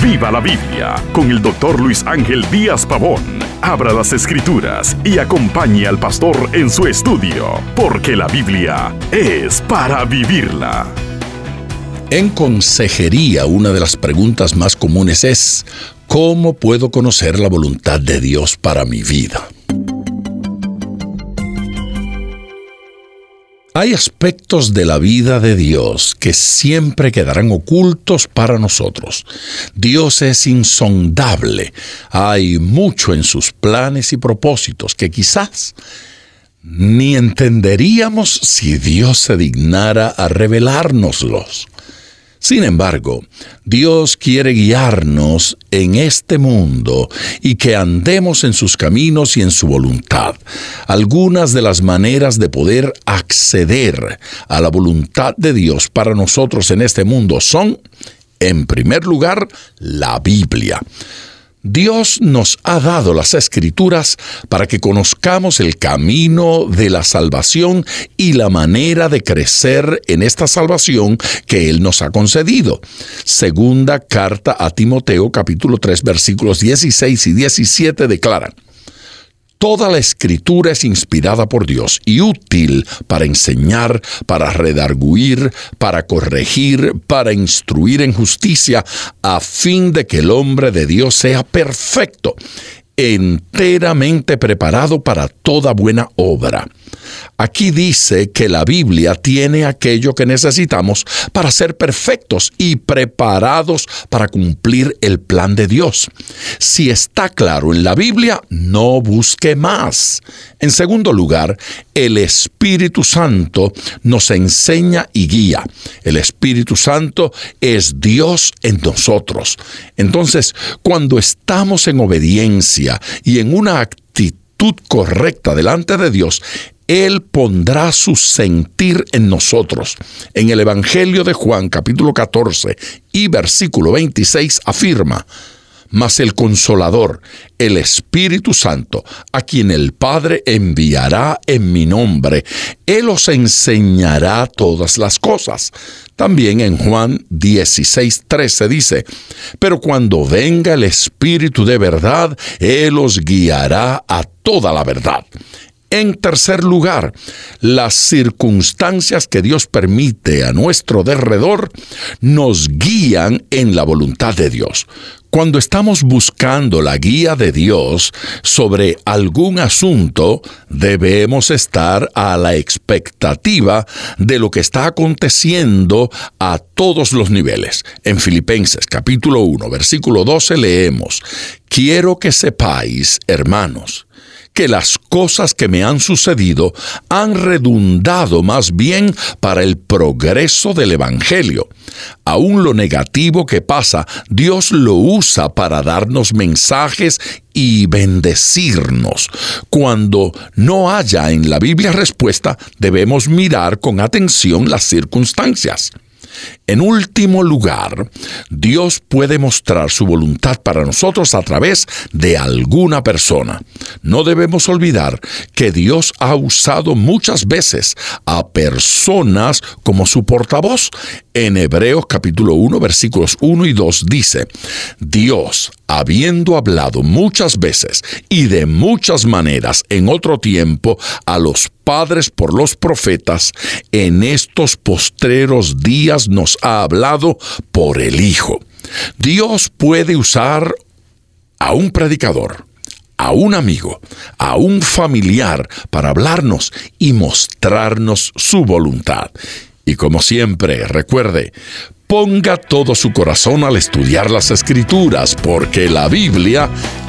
Viva la Biblia con el doctor Luis Ángel Díaz Pavón. Abra las escrituras y acompañe al pastor en su estudio, porque la Biblia es para vivirla. En consejería, una de las preguntas más comunes es, ¿cómo puedo conocer la voluntad de Dios para mi vida? Hay aspectos de la vida de Dios que siempre quedarán ocultos para nosotros. Dios es insondable. Hay mucho en sus planes y propósitos que quizás ni entenderíamos si Dios se dignara a revelárnoslos. Sin embargo, Dios quiere guiarnos en este mundo y que andemos en sus caminos y en su voluntad. Algunas de las maneras de poder acceder a la voluntad de Dios para nosotros en este mundo son, en primer lugar, la Biblia. Dios nos ha dado las escrituras para que conozcamos el camino de la salvación y la manera de crecer en esta salvación que Él nos ha concedido. Segunda carta a Timoteo capítulo 3 versículos 16 y 17 declaran, Toda la escritura es inspirada por Dios y útil para enseñar, para redarguir, para corregir, para instruir en justicia, a fin de que el hombre de Dios sea perfecto, enteramente preparado para toda buena obra. Aquí dice que la Biblia tiene aquello que necesitamos para ser perfectos y preparados para cumplir el plan de Dios. Si está claro en la Biblia, no busque más. En segundo lugar, el Espíritu Santo nos enseña y guía. El Espíritu Santo es Dios en nosotros. Entonces, cuando estamos en obediencia y en una actitud correcta delante de Dios, él pondrá su sentir en nosotros. En el Evangelio de Juan capítulo 14 y versículo 26 afirma, mas el consolador, el Espíritu Santo, a quien el Padre enviará en mi nombre, Él os enseñará todas las cosas. También en Juan 16, 13 dice, pero cuando venga el Espíritu de verdad, Él os guiará a toda la verdad. En tercer lugar, las circunstancias que Dios permite a nuestro derredor nos guían en la voluntad de Dios. Cuando estamos buscando la guía de Dios sobre algún asunto, debemos estar a la expectativa de lo que está aconteciendo a todos los niveles. En Filipenses capítulo 1, versículo 12 leemos, Quiero que sepáis, hermanos, que las cosas que me han sucedido han redundado más bien para el progreso del Evangelio. Aún lo negativo que pasa, Dios lo usa para darnos mensajes y bendecirnos. Cuando no haya en la Biblia respuesta, debemos mirar con atención las circunstancias. En último lugar, Dios puede mostrar su voluntad para nosotros a través de alguna persona. No debemos olvidar que Dios ha usado muchas veces a personas como su portavoz. En Hebreos capítulo 1 versículos 1 y 2 dice, Dios, habiendo hablado muchas veces y de muchas maneras en otro tiempo a los padres por los profetas, en estos postreros días nos ha hablado por el Hijo. Dios puede usar a un predicador, a un amigo, a un familiar para hablarnos y mostrarnos su voluntad. Y como siempre, recuerde, ponga todo su corazón al estudiar las escrituras, porque la Biblia